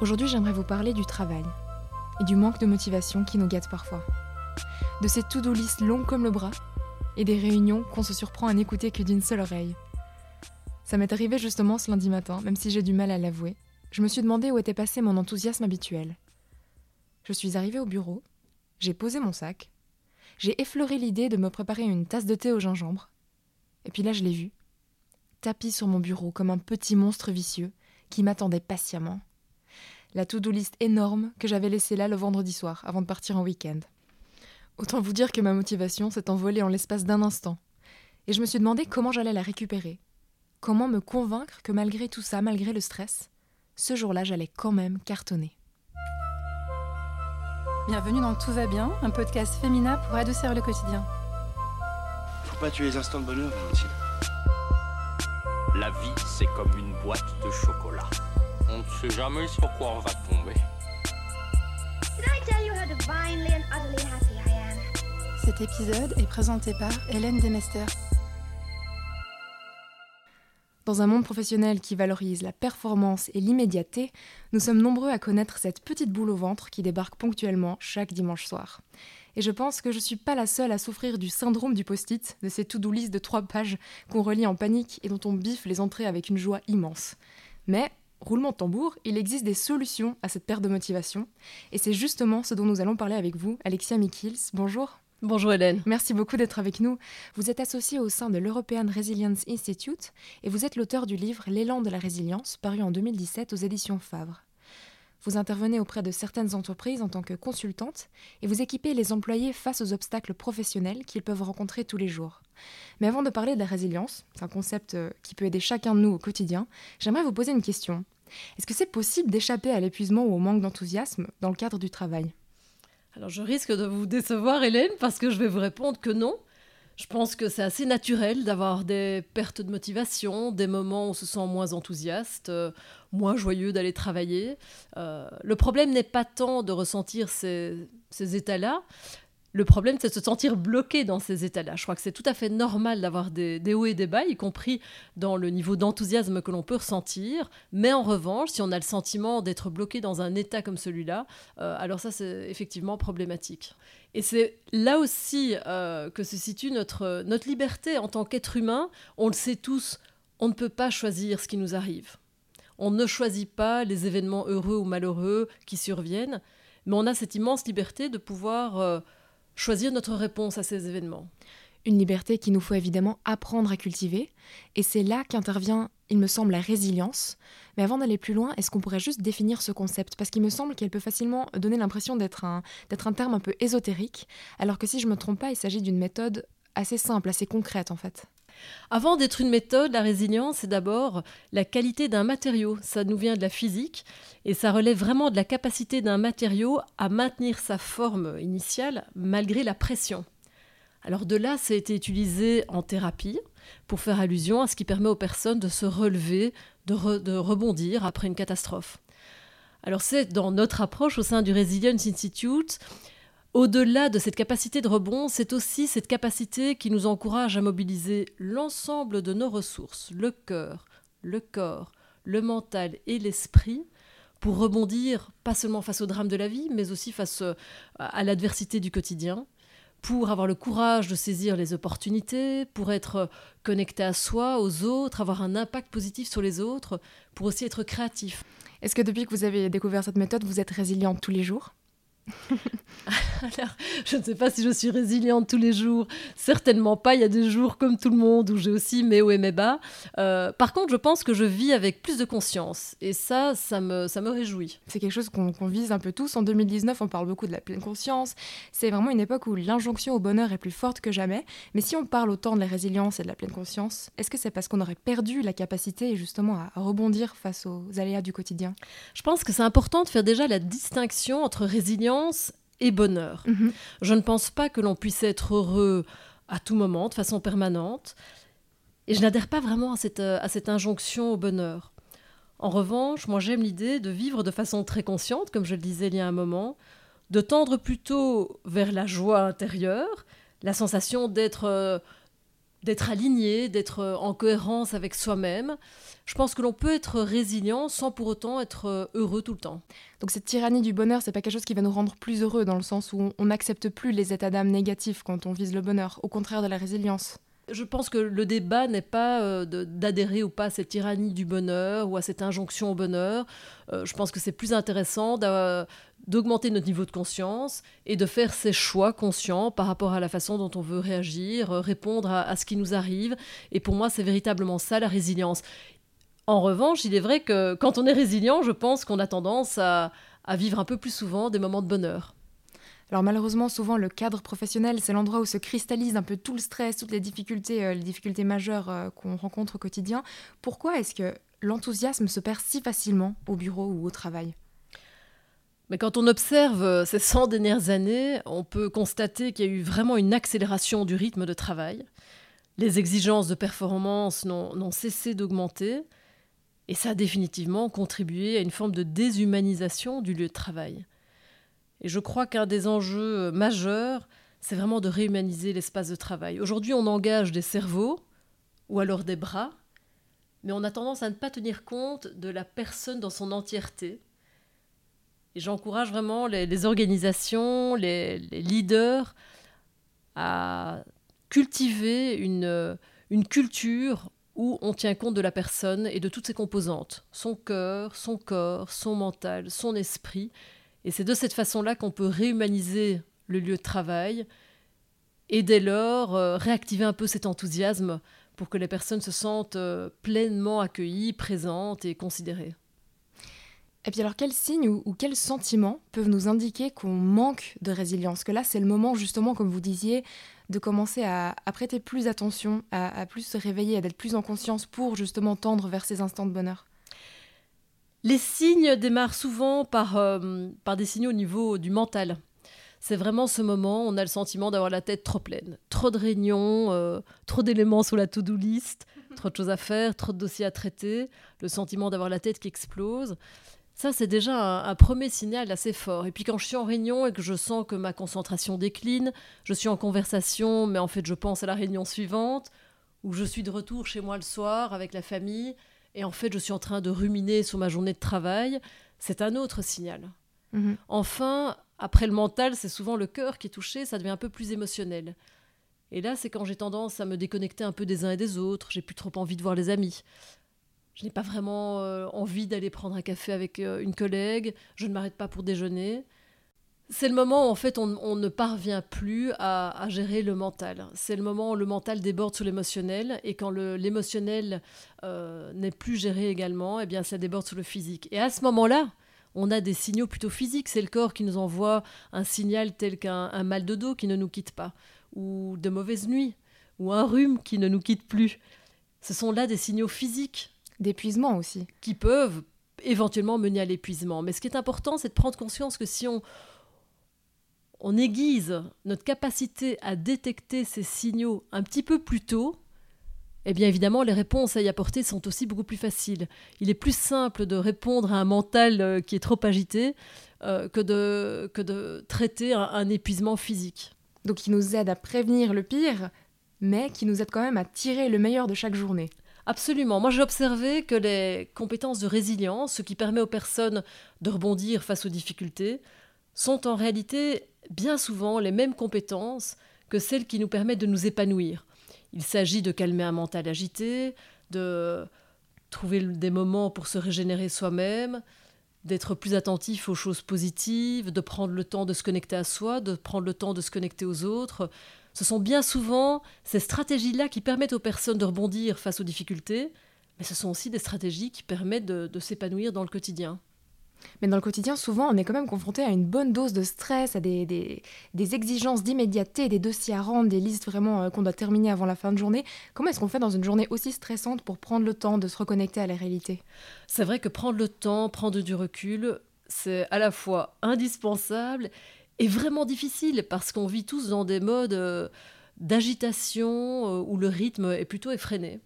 Aujourd'hui, j'aimerais vous parler du travail et du manque de motivation qui nous gâte parfois. De ces to-do list longues comme le bras et des réunions qu'on se surprend à n'écouter que d'une seule oreille. Ça m'est arrivé justement ce lundi matin, même si j'ai du mal à l'avouer. Je me suis demandé où était passé mon enthousiasme habituel. Je suis arrivée au bureau, j'ai posé mon sac, j'ai effleuré l'idée de me préparer une tasse de thé au gingembre, et puis là je l'ai vu, tapis sur mon bureau comme un petit monstre vicieux qui m'attendait patiemment. La to-do list énorme que j'avais laissée là le vendredi soir avant de partir en week-end. Autant vous dire que ma motivation s'est envolée en l'espace d'un instant. Et je me suis demandé comment j'allais la récupérer. Comment me convaincre que malgré tout ça, malgré le stress, ce jour-là, j'allais quand même cartonner. Bienvenue dans Tout va bien, un podcast féminin pour adoucir le quotidien. Faut pas tuer les instants de bonheur, Valentine. La vie, c'est comme une boîte de chocolat. On ne sait jamais sur quoi on va tomber. Cet épisode est présenté par Hélène Demester. Dans un monde professionnel qui valorise la performance et l'immédiateté, nous sommes nombreux à connaître cette petite boule au ventre qui débarque ponctuellement chaque dimanche soir. Et je pense que je suis pas la seule à souffrir du syndrome du post-it, de ces to-do list de trois pages qu'on relie en panique et dont on biffe les entrées avec une joie immense. Mais, roulement de tambour, il existe des solutions à cette perte de motivation, et c'est justement ce dont nous allons parler avec vous, Alexia Mikils. Bonjour. Bonjour Hélène. Merci beaucoup d'être avec nous. Vous êtes associée au sein de l'European Resilience Institute et vous êtes l'auteur du livre L'élan de la résilience, paru en 2017 aux éditions Favre. Vous intervenez auprès de certaines entreprises en tant que consultante et vous équipez les employés face aux obstacles professionnels qu'ils peuvent rencontrer tous les jours. Mais avant de parler de la résilience, c'est un concept euh, qui peut aider chacun de nous au quotidien, j'aimerais vous poser une question. Est-ce que c'est possible d'échapper à l'épuisement ou au manque d'enthousiasme dans le cadre du travail? Alors je risque de vous décevoir Hélène parce que je vais vous répondre que non. Je pense que c'est assez naturel d'avoir des pertes de motivation, des moments où on se sent moins enthousiaste, euh, moins joyeux d'aller travailler. Euh, le problème n'est pas tant de ressentir ces, ces états-là, le problème, c'est de se sentir bloqué dans ces états-là. Je crois que c'est tout à fait normal d'avoir des, hauts et des bas, y compris dans le niveau d'enthousiasme que l'on peut ressentir. Mais en revanche, si on a le sentiment d'être bloqué dans un état comme celui-là, euh, alors ça, c'est effectivement problématique. Et c'est là aussi euh, que se situe notre, notre liberté en tant qu'être humain. On le sait tous, on ne peut pas choisir ce qui nous arrive. On ne choisit pas les événements heureux ou malheureux qui surviennent, mais on a cette immense liberté de pouvoir euh, choisir notre réponse à ces événements. Une liberté qu'il nous faut évidemment apprendre à cultiver, et c'est là qu'intervient, il me semble, la résilience. Mais avant d'aller plus loin, est-ce qu'on pourrait juste définir ce concept? Parce qu'il me semble qu'elle peut facilement donner l'impression d'être un, un terme un peu ésotérique, alors que si je ne me trompe pas, il s'agit d'une méthode assez simple, assez concrète en fait. Avant d'être une méthode, la résilience, c'est d'abord la qualité d'un matériau. Ça nous vient de la physique et ça relève vraiment de la capacité d'un matériau à maintenir sa forme initiale malgré la pression. Alors de là, ça a été utilisé en thérapie pour faire allusion à ce qui permet aux personnes de se relever, de, re- de rebondir après une catastrophe. Alors c'est dans notre approche au sein du Resilience Institute, au-delà de cette capacité de rebond, c'est aussi cette capacité qui nous encourage à mobiliser l'ensemble de nos ressources, le cœur, le corps, le mental et l'esprit, pour rebondir pas seulement face au drame de la vie, mais aussi face euh, à l'adversité du quotidien, pour avoir le courage de saisir les opportunités, pour être connecté à soi, aux autres, avoir un impact positif sur les autres, pour aussi être créatif. Est-ce que depuis que vous avez découvert cette méthode, vous êtes résiliente tous les jours? Alors, je ne sais pas si je suis résiliente tous les jours. Certainement pas. Il y a des jours comme tout le monde où j'ai aussi mes hauts et mes bas. Euh, par contre, je pense que je vis avec plus de conscience. Et ça, ça me, ça me réjouit. C'est quelque chose qu'on vise un peu tous. En 2019, on parle beaucoup de la pleine conscience. C'est vraiment une époque où l'injonction au bonheur est plus forte que jamais. Mais si on parle autant de la résilience et de la pleine conscience, est-ce que c'est parce qu'on aurait perdu la capacité justement à rebondir face aux aléas du quotidien? Je pense que c'est important de faire déjà la distinction entre résilience et bonheur. Je ne pense pas que l'on puisse être heureux à tout moment, de façon permanente. Et je n'adhère pas vraiment à cette, euh, à cette injonction au bonheur. En revanche, moi j'aime l'idée de vivre de façon très consciente, comme je le disais il y a un moment, de tendre plutôt vers la joie intérieure, la sensation d'être euh, d'être aligné, d'être en cohérence avec soi-même. Je pense que l'on peut être résilient sans pour autant être heureux tout le temps. Donc cette tyrannie du bonheur, c'est pas quelque chose qui va nous rendre plus heureux dans le sens où on n'accepte plus les états d'âme négatifs quand on vise le bonheur, au contraire de la résilience. Je pense que le débat n'est pas euh, d'adhérer ou pas à cette tyrannie du bonheur ou à cette injonction au bonheur. Euh, je pense que c'est plus intéressant d'augmenter notre niveau de conscience et de faire ses choix conscients par rapport à la façon dont on veut réagir, euh, répondre à, ce qui nous arrive. Et pour moi, c'est véritablement ça la résilience. En revanche, il est vrai que quand on est résilient, je pense qu'on a tendance à vivre un peu plus souvent des moments de bonheur. Alors malheureusement, souvent le cadre professionnel, c'est l'endroit où se cristallise un peu tout le stress, toutes les difficultés, euh, les difficultés majeures euh, qu'on rencontre au quotidien. Pourquoi est-ce que l'enthousiasme se perd si facilement au bureau ou au travail? Mais quand on observe euh, ces 100 dernières années, on peut constater qu'il y a eu vraiment une accélération du rythme de travail. Les exigences de performance n'ont cessé d'augmenter et ça a définitivement contribué à une forme de déshumanisation du lieu de travail. Et je crois qu'un des enjeux majeurs, c'est vraiment de réhumaniser l'espace de travail. Aujourd'hui, on engage des cerveaux ou alors des bras, mais on a tendance à ne pas tenir compte de la personne dans son entièreté. Et j'encourage vraiment les, organisations, les, leaders à cultiver une, culture où on tient compte de la personne et de toutes ses composantes, son cœur, son corps, son mental, son esprit, et c'est de cette façon-là qu'on peut réhumaniser le lieu de travail et dès lors euh, réactiver un peu cet enthousiasme pour que les personnes se sentent euh, pleinement accueillies, présentes et considérées. Et puis alors quels signes ou, quels sentiments peuvent nous indiquer qu'on manque de résilience? Que là c'est le moment justement, comme vous disiez, de commencer à, prêter plus attention, à, plus se réveiller, à d'être plus en conscience pour justement tendre vers ces instants de bonheur. Les signes démarrent souvent par, euh, par des signaux au niveau du mental. C'est vraiment ce moment où on a le sentiment d'avoir la tête trop pleine. Trop de réunions, euh, trop d'éléments sur la to-do list, trop de choses à faire, trop de dossiers à traiter, le sentiment d'avoir la tête qui explose. Ça, c'est déjà un, un, premier signal assez fort. Et puis quand je suis en réunion et que je sens que ma concentration décline, je suis en conversation, mais en fait je pense à la réunion suivante, ou je suis de retour chez moi le soir avec la famille, et en fait je suis en train de ruminer sur ma journée de travail, c'est un autre signal. Mhm. Enfin, après le mental, c'est souvent le cœur qui est touché, ça devient un peu plus émotionnel. Et là, c'est quand j'ai tendance à me déconnecter un peu des uns et des autres, j'ai plus trop envie de voir les amis. Je n'ai pas vraiment euh, envie d'aller prendre un café avec euh, une collègue, je ne m'arrête pas pour déjeuner. C'est le moment où en fait on, ne parvient plus à, gérer le mental. C'est le moment où le mental déborde sur l'émotionnel et quand l'émotionnel euh, n'est plus géré également, eh bien ça déborde sur le physique. Et à ce moment-là, on a des signaux plutôt physiques. C'est le corps qui nous envoie un signal tel qu'un mal de dos qui ne nous quitte pas, ou de mauvaises nuits, ou un rhume qui ne nous quitte plus. Ce sont là des signaux physiques. D'épuisement aussi. Qui peuvent éventuellement mener à l'épuisement. Mais ce qui est important, c'est de prendre conscience que si on on aiguise notre capacité à détecter ces signaux un petit peu plus tôt, eh bien évidemment, les réponses à y apporter sont aussi beaucoup plus faciles. Il est plus simple de répondre à un mental euh, qui est trop agité euh, que, de, que de traiter un, épuisement physique. Donc qui nous aide à prévenir le pire, mais qui nous aide quand même à tirer le meilleur de chaque journée. Absolument. Moi, j'ai observé que les compétences de résilience, ce qui permet aux personnes de rebondir face aux difficultés, sont en réalité bien souvent les mêmes compétences que celles qui nous permettent de nous épanouir. Il s'agit de calmer un mental agité, de trouver des moments pour se régénérer soi-même, d'être plus attentif aux choses positives, de prendre le temps de se connecter à soi, de prendre le temps de se connecter aux autres. Ce sont bien souvent ces stratégies-là qui permettent aux personnes de rebondir face aux difficultés, mais ce sont aussi des stratégies qui permettent de s'épanouir dans le quotidien. Mais dans le quotidien, souvent, on est quand même confronté à une bonne dose de stress, à des, des, exigences d'immédiateté, des dossiers à rendre, des listes vraiment euh, qu'on doit terminer avant la fin de journée. Comment est-ce qu'on fait dans une journée aussi stressante pour prendre le temps de se reconnecter à la réalité? C'est vrai que prendre le temps, prendre du recul, c'est à la fois indispensable et vraiment difficile parce qu'on vit tous dans des modes euh, d'agitation euh, où le rythme est plutôt effréné.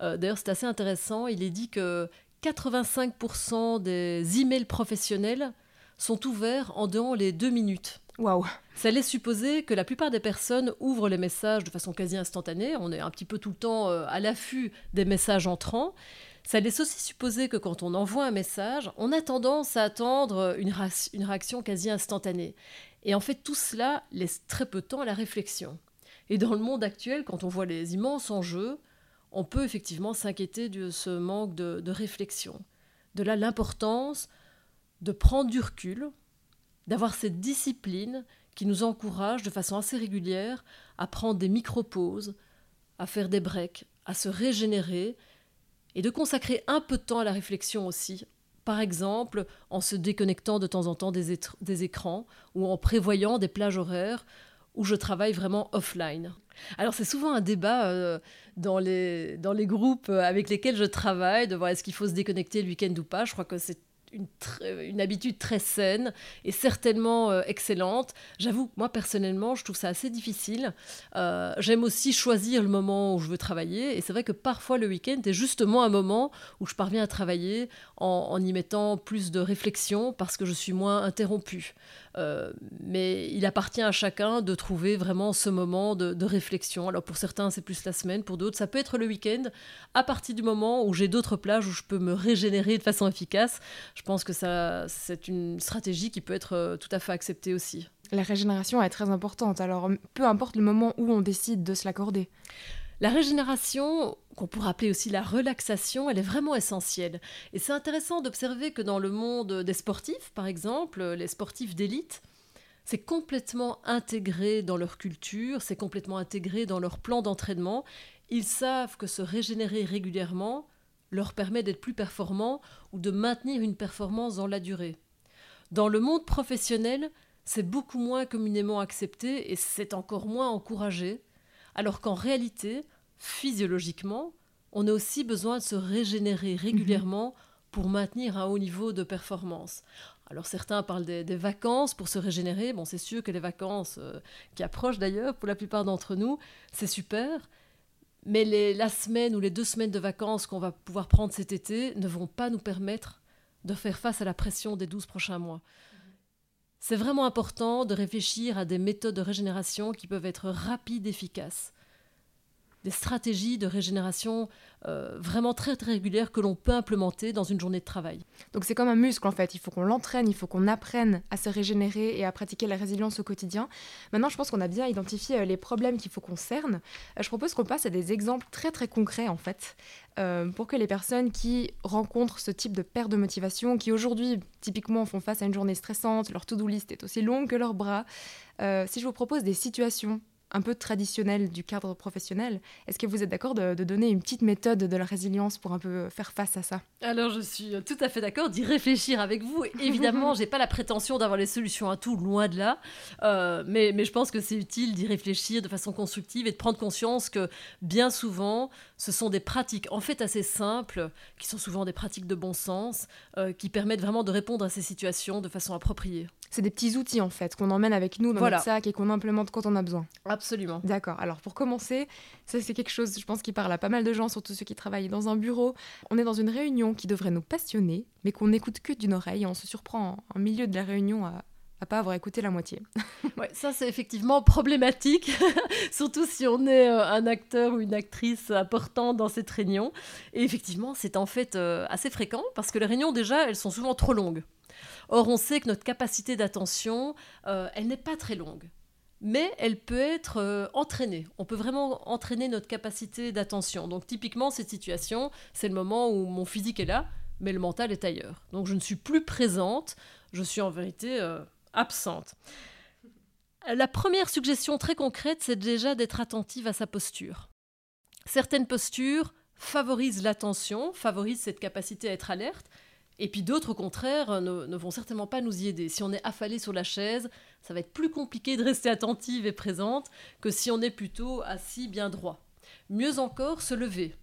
D'ailleurs, c'est assez intéressant. Il est dit que 85% des emails professionnels sont ouverts en dehors les deux minutes. Waouh Ça laisse supposer que la plupart des personnes ouvrent les messages de façon quasi instantanée. On est un petit peu tout le temps euh, à l'affût des messages entrants. Ça laisse aussi supposer que quand on envoie un message, on a tendance à attendre une, réaction quasi instantanée. Et en fait, tout cela laisse très peu de temps à la réflexion. Et dans le monde actuel, quand on voit les immenses enjeux, on peut effectivement s'inquiéter de ce manque de réflexion. De là l'importance de prendre du recul, d'avoir cette discipline qui nous encourage de façon assez régulière à prendre des micro-pauses, à faire des breaks, à se régénérer et de consacrer un peu de temps à la réflexion aussi. Par exemple, en se déconnectant de temps en temps des, écrans ou en prévoyant des plages horaires où je travaille vraiment offline. Alors c'est souvent un débat euh, dans, les, dans les groupes avec lesquels je travaille, de voir est-ce qu'il faut se déconnecter le week-end ou pas. Je crois que c'est une, habitude très saine et certainement euh, excellente. J'avoue moi personnellement, je trouve ça assez difficile. Euh, J'aime aussi choisir le moment où je veux travailler et c'est vrai que parfois le week-end est justement un moment où je parviens à travailler en, en y mettant plus de réflexion parce que je suis moins interrompue. Euh, mais il appartient à chacun de trouver vraiment ce moment de, de réflexion. Alors pour certains, c'est plus la semaine, pour d'autres, ça peut être le week-end, à partir du moment où j'ai d'autres plages où je peux me régénérer de façon efficace. Je pense que ça, c'est une stratégie qui peut être euh, tout à fait acceptée aussi. La régénération est très importante, alors peu importe le moment où on décide de se l'accorder. La régénération, qu'on pourrait appeler aussi la relaxation, elle est vraiment essentielle. Et c'est intéressant d'observer que dans le monde des sportifs, par exemple, les sportifs d'élite, c'est complètement intégré dans leur culture, c'est complètement intégré dans leur plan d'entraînement. Ils savent que se régénérer régulièrement leur permet d'être plus performants ou de maintenir une performance dans la durée. Dans le monde professionnel, c'est beaucoup moins communément accepté et c'est encore moins encouragé alors qu'en réalité, physiologiquement, on a aussi besoin de se régénérer régulièrement pour maintenir un haut niveau de performance. Alors certains parlent des, des vacances pour se régénérer. Bon, c'est sûr que les vacances euh, qui approchent d'ailleurs pour la plupart d'entre nous, c'est super. Mais les, la semaine ou les deux semaines de vacances qu'on va pouvoir prendre cet été ne vont pas nous permettre de faire face à la pression des 12 prochains mois. C'est vraiment important de réfléchir à des méthodes de régénération qui peuvent être rapides, efficaces. Des stratégies de régénération euh, vraiment très, très régulières que l'on peut implémenter dans une journée de travail. Donc c'est comme un muscle en fait, il faut qu'on l'entraîne, il faut qu'on apprenne à se régénérer et à pratiquer la résilience au quotidien. Maintenant je pense qu'on a bien identifié euh, les problèmes qu'il faut qu'on cerne. Euh, je propose qu'on passe à des exemples très très concrets en fait, pour que les personnes qui rencontrent ce type de perte de motivation, qui aujourd'hui typiquement font face à une journée stressante, leur to-do list est aussi longue que leurs bras, si je vous propose des situations un peu traditionnel du cadre professionnel. Est-ce que vous êtes d'accord de, de, donner une petite méthode de la résilience pour un peu faire face à ça? Alors je suis tout à fait d'accord d'y réfléchir avec vous. Évidemment, j'ai pas la prétention d'avoir les solutions à tout, loin de là. Euh, mais, mais je pense que c'est utile d'y réfléchir de façon constructive et de prendre conscience que bien souvent, ce sont des pratiques en fait assez simples, qui sont souvent des pratiques de bon sens, euh, qui permettent vraiment de répondre à ces situations de façon appropriée. C'est des petits outils en fait qu'on emmène avec nous dans voilà. notre sac et qu'on implémente quand on a besoin. Absolument. D'accord. Alors pour commencer, ça c'est quelque chose, je pense, qui parle à pas mal de gens, surtout ceux qui travaillent dans un bureau. On est dans une réunion qui devrait nous passionner, mais qu'on n'écoute que d'une oreille et on se surprend en milieu de la réunion à à pas avoir écouté la moitié. ouais, ça c'est effectivement problématique, surtout si on est euh, un acteur ou une actrice important dans cette réunion. Et effectivement, c'est en fait euh, assez fréquent parce que les réunions déjà, elles sont souvent trop longues. Or, on sait que notre capacité d'attention, euh, elle n'est pas très longue. Mais elle peut être entraînée. On peut vraiment entraîner notre capacité d'attention. Donc typiquement, cette situation, c'est le moment où mon physique est là, mais le mental est ailleurs. Donc je ne suis plus présente, je suis en vérité absente. La première suggestion très concrète, c'est déjà d'être attentive à sa posture. Certaines postures favorisent l'attention, favorisent cette capacité à être alerte, et puis d'autres, au contraire, ne, vont certainement pas nous y aider. Si on est affalé sur la chaise, ça va être plus compliqué de rester attentive et présente que si on est plutôt assis bien droit. Mieux encore, se lever.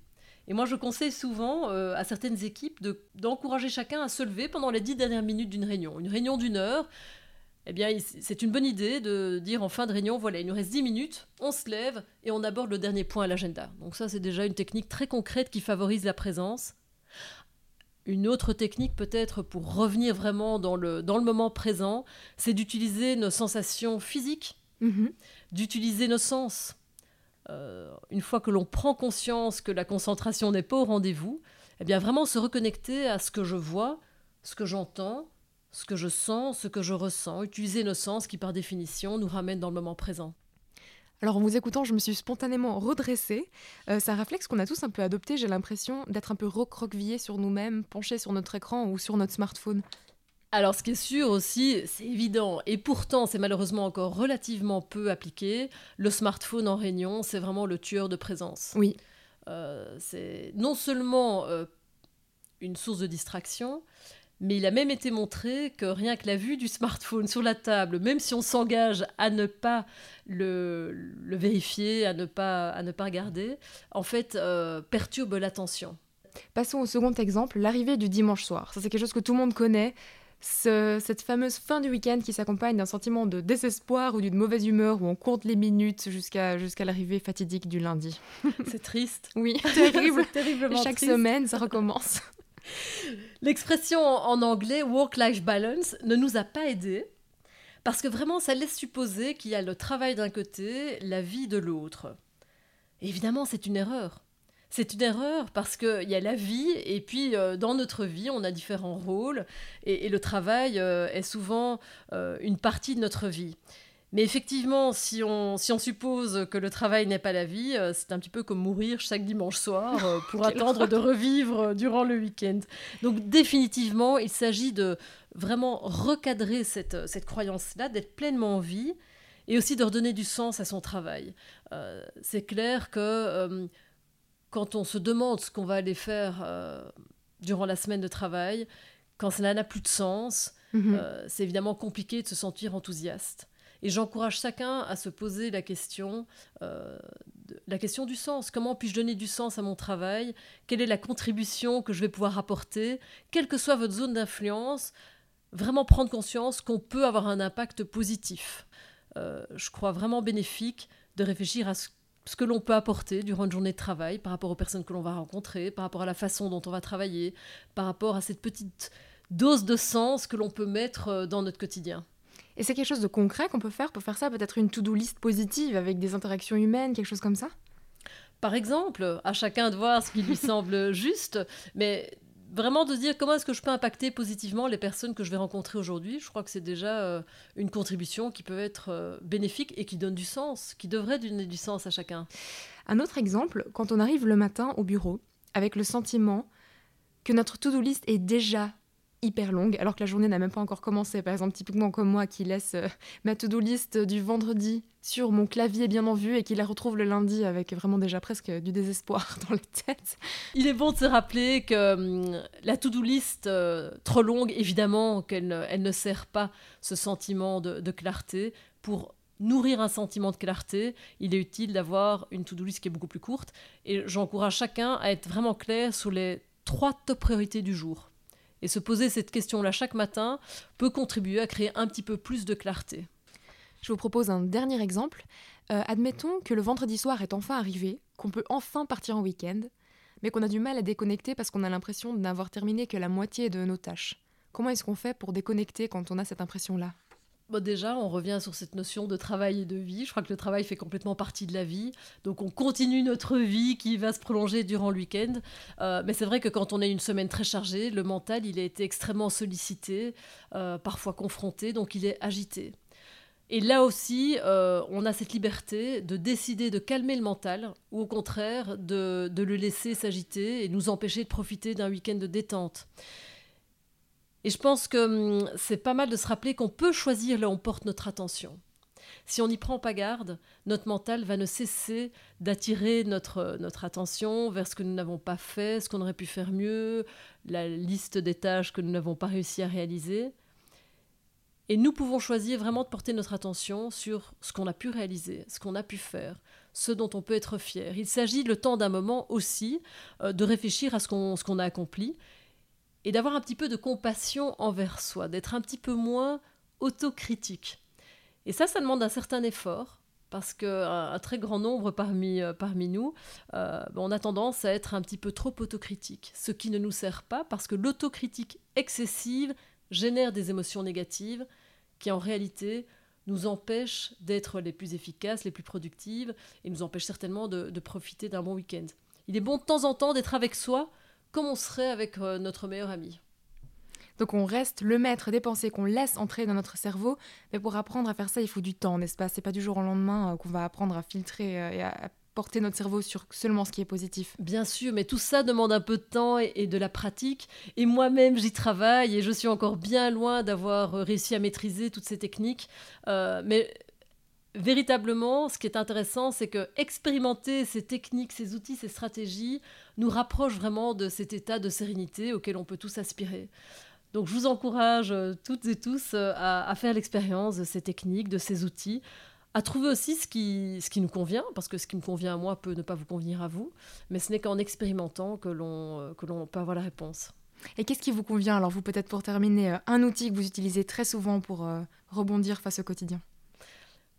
Et moi, je conseille souvent euh, à certaines équipes d'encourager de, chacun à se lever pendant les dix dernières minutes d'une réunion. Une réunion d'une heure, eh bien, c'est une bonne idée de dire en fin de réunion, voilà, il nous reste 10 minutes, on se lève et on aborde le dernier point à l'agenda. Donc ça, c'est déjà une technique très concrète qui favorise la présence Une autre technique peut-être pour revenir vraiment dans le, dans le moment présent, c'est d'utiliser nos sensations physiques, Mhm. d'utiliser nos sens. Euh, une fois que l'on prend conscience que la concentration n'est pas au rendez-vous, eh bien vraiment se reconnecter à ce que je vois, ce que j'entends, ce que je sens, ce que je ressens, utiliser nos sens qui par définition nous ramènent dans le moment présent. Alors en vous écoutant, je me suis spontanément redressée. Euh, c'est un réflexe qu'on a tous un peu adopté, j'ai l'impression d'être un peu recroquevillé sur nous-mêmes, penché sur notre écran ou sur notre smartphone. Alors, ce qui est sûr aussi, c'est évident, et pourtant c'est malheureusement encore relativement peu appliqué, le smartphone en réunion, c'est vraiment le tueur de présence. Oui. Euh, c'est non seulement euh, une source de distraction, mais il a même été montré que rien que la vue du smartphone sur la table, même si on s'engage à ne pas le, le vérifier, à ne pas, à ne pas regarder, en fait, euh, perturbe l'attention. Passons au second exemple, l'arrivée du dimanche soir. Ça c'est quelque chose que tout le monde connaît. Ce- cette fameuse fin du week-end qui s'accompagne d'un sentiment de désespoir ou d'une mauvaise humeur où on compte les minutes jusqu'à jusqu'à l'arrivée fatidique du lundi. C'est triste. Oui, terrible. Terriblement Chaque triste. semaine, ça recommence. L'expression en anglais work-life balance ne nous a pas aidés parce que vraiment ça laisse supposer qu'il y a le travail d'un côté, la vie de l'autre. Évidemment, c'est une erreur. C'est une erreur parce qu'il y a la vie et puis euh, dans notre vie, on a différents rôles et, et le travail euh, est souvent euh, une partie de notre vie. Mais effectivement, si on, si on suppose que le travail n'est pas la vie, euh, c'est un petit peu comme mourir chaque dimanche soir euh, pour attendre de revivre euh, durant le week-end. Donc définitivement, il s'agit de vraiment recadrer cette, cette croyance-là, d'être pleinement en vie et aussi de redonner du sens à son travail. C'est clair que quand on se demande ce qu'on va aller faire durant la semaine de travail, quand cela n'a plus de sens, Mhm. euh, c'est évidemment compliqué de se sentir enthousiaste. Et j'encourage chacun à se poser la question, euh, la question du sens. Comment puis-je donner du sens à mon travail? Quelle est la contribution que je vais pouvoir apporter? Quelle que soit votre zone d'influence, vraiment prendre conscience qu'on peut avoir un impact positif. Euh, je crois vraiment bénéfique de réfléchir à ce, ce que l'on peut apporter durant une journée de travail par rapport aux personnes que l'on va rencontrer, par rapport à la façon dont on va travailler, par rapport à cette petite dose de sens que l'on peut mettre euh, dans notre quotidien. Et c'est quelque chose de concret qu'on peut faire Pour faire ça, peut-être une to-do list positive avec des interactions humaines, quelque chose comme ça? Par exemple, à chacun de voir ce qui lui semble juste, mais vraiment de dire comment est-ce que je peux impacter positivement les personnes que je vais rencontrer aujourd'hui. Je crois que c'est déjà euh, une contribution qui peut être euh, bénéfique et qui donne du sens, qui devrait donner du sens à chacun. Un autre exemple, quand on arrive le matin au bureau avec le sentiment que notre to-do list est déjà hyper longue alors que la journée n'a même pas encore commencé. Par exemple, typiquement comme moi qui laisse euh, ma to-do list du vendredi sur mon clavier bien en vue et qui la retrouve le lundi avec vraiment déjà presque du désespoir dans la tête. Il est bon de se rappeler que hum, la to-do list euh, trop longue, évidemment, qu'elle ne, elle ne sert pas ce sentiment de, de clarté. Pour nourrir un sentiment de clarté, il est utile d'avoir une to-do list qui est beaucoup plus courte. Et j'encourage chacun à être vraiment clair sur les trois top priorités du jour. Et se poser cette question-là chaque matin peut contribuer à créer un petit peu plus de clarté. Je vous propose un dernier exemple. Euh, admettons que le vendredi soir est enfin arrivé, qu'on peut enfin partir en week-end, mais qu'on a du mal à déconnecter parce qu'on a l'impression de n'avoir terminé que la moitié de nos tâches. Comment est-ce qu'on fait pour déconnecter quand on a cette impression-là? Bon, déjà, on revient sur cette notion de travail et de vie. Je crois que le travail fait complètement partie de la vie. Donc, on continue notre vie qui va se prolonger durant le week-end. Euh, mais c'est vrai que quand on a une semaine très chargée, le mental, il a été extrêmement sollicité, euh, parfois confronté, donc il est agité. Et là aussi, euh, on a cette liberté de décider de calmer le mental ou au contraire de, de le laisser s'agiter et nous empêcher de profiter d'un week-end de détente. Et je pense que hum, c'est pas mal de se rappeler qu'on peut choisir là où on porte notre attention. Si on n'y prend pas garde, notre mental va ne cesser d'attirer notre, notre attention vers ce que nous n'avons pas fait, ce qu'on aurait pu faire mieux, la liste des tâches que nous n'avons pas réussi à réaliser. Et nous pouvons choisir vraiment de porter notre attention sur ce qu'on a pu réaliser, ce qu'on a pu faire, ce dont on peut être fier. Il s'agit le temps d'un moment aussi euh, de réfléchir à ce qu'on ce qu'on a accompli et d'avoir un petit peu de compassion envers soi, d'être un petit peu moins autocritique. Et ça, ça demande un certain effort, parce qu'un un très grand nombre parmi, euh, parmi nous, euh, on a tendance à être un petit peu trop autocritique, ce qui ne nous sert pas parce que l'autocritique excessive génère des émotions négatives qui en réalité nous empêchent d'être les plus efficaces, les plus productives et nous empêchent certainement de, de profiter d'un bon week-end. Il est bon de temps en temps d'être avec soi comme on serait avec euh, notre meilleur ami? Donc on reste le maître des pensées qu'on laisse entrer dans notre cerveau, mais pour apprendre à faire ça, il faut du temps, n'est-ce pas? C'est pas du jour au lendemain euh, qu'on va apprendre à filtrer euh, et à, porter notre cerveau sur seulement ce qui est positif. Bien sûr, mais tout ça demande un peu de temps et, et de la pratique. Et moi-même, j'y travaille et je suis encore bien loin d'avoir réussi à maîtriser toutes ces techniques. Euh, mais véritablement, ce qui est intéressant, c'est que expérimenter ces techniques, ces outils, ces stratégies nous rapproche vraiment de cet état de sérénité auquel on peut tous aspirer. Donc je vous encourage euh, toutes et tous euh, à, faire l'expérience de ces techniques, de ces outils, à trouver aussi ce qui, ce qui nous convient, parce que ce qui me convient à moi peut ne pas vous convenir à vous, mais ce n'est qu'en expérimentant que l'on euh, peut avoir la réponse. Et qu'est-ce qui vous convient? Alors vous, peut-être pour terminer, un outil que vous utilisez très souvent pour rebondir face au quotidien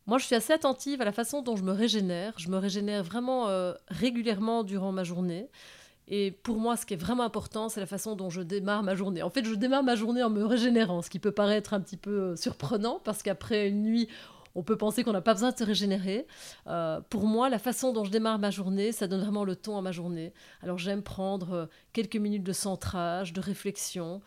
Moi, je suis assez attentive à la façon dont je me régénère. Je me régénère vraiment euh, régulièrement durant ma journée. Et pour moi, ce qui est vraiment important, c'est la façon dont je démarre ma journée. En fait, je démarre ma journée en me régénérant, ce qui peut paraître un petit peu euh, surprenant, parce qu'après une nuit, on peut penser qu'on n'a pas besoin de se régénérer. Euh, pour moi, la façon dont je démarre ma journée, ça donne vraiment le ton à ma journée. Alors j'aime prendre quelques minutes de centrage, de réflexion,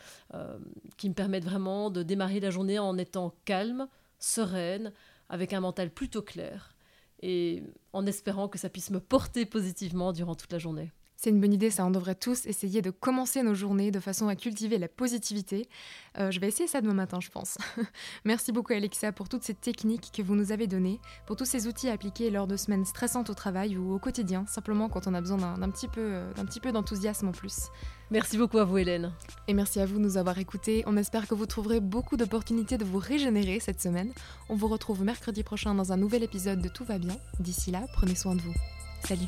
qui me permettent vraiment de démarrer la journée en étant calme, sereine, avec un mental plutôt clair, et en espérant que ça puisse me porter positivement durant toute la journée. C'est une bonne idée, ça. On devrait tous essayer de commencer nos journées de façon à cultiver la positivité. Euh, je vais essayer ça demain matin, je pense. Merci beaucoup, Alexa, pour toutes ces techniques que vous nous avez données, pour tous ces outils appliqués lors de semaines stressantes au travail ou au quotidien, simplement quand on a besoin d'un d'un petit peu, euh, d'un petit peu d'enthousiasme en plus. Merci beaucoup à vous, Hélène. Et merci à vous de nous avoir écoutés. On espère que vous trouverez beaucoup d'opportunités de vous régénérer cette semaine. On vous retrouve mercredi prochain dans un nouvel épisode de Tout va bien. D'ici là, prenez soin de vous. Salut